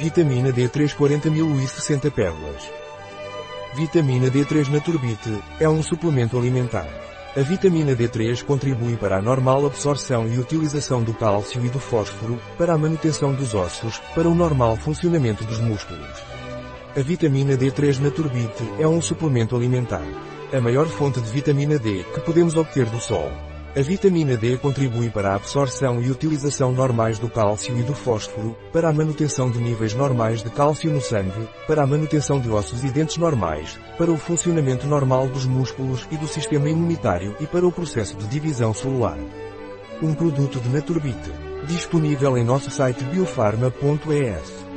Vitamina D3 40.060 pérolas. Vitamina D3 Naturbite é um suplemento alimentar. A vitamina D3 contribui para a normal absorção e utilização do cálcio e do fósforo, para a manutenção dos ossos, para o normal funcionamento dos músculos. A vitamina D3 Naturbite é um suplemento alimentar. A maior fonte de vitamina D que podemos obter do sol. A vitamina D contribui para a absorção e utilização normais do cálcio e do fósforo, para a manutenção de níveis normais de cálcio no sangue, para a manutenção de ossos e dentes normais, para o funcionamento normal dos músculos e do sistema imunitário e para o processo de divisão celular. Um produto de Naturbite. Disponível em nosso site biofarma.es.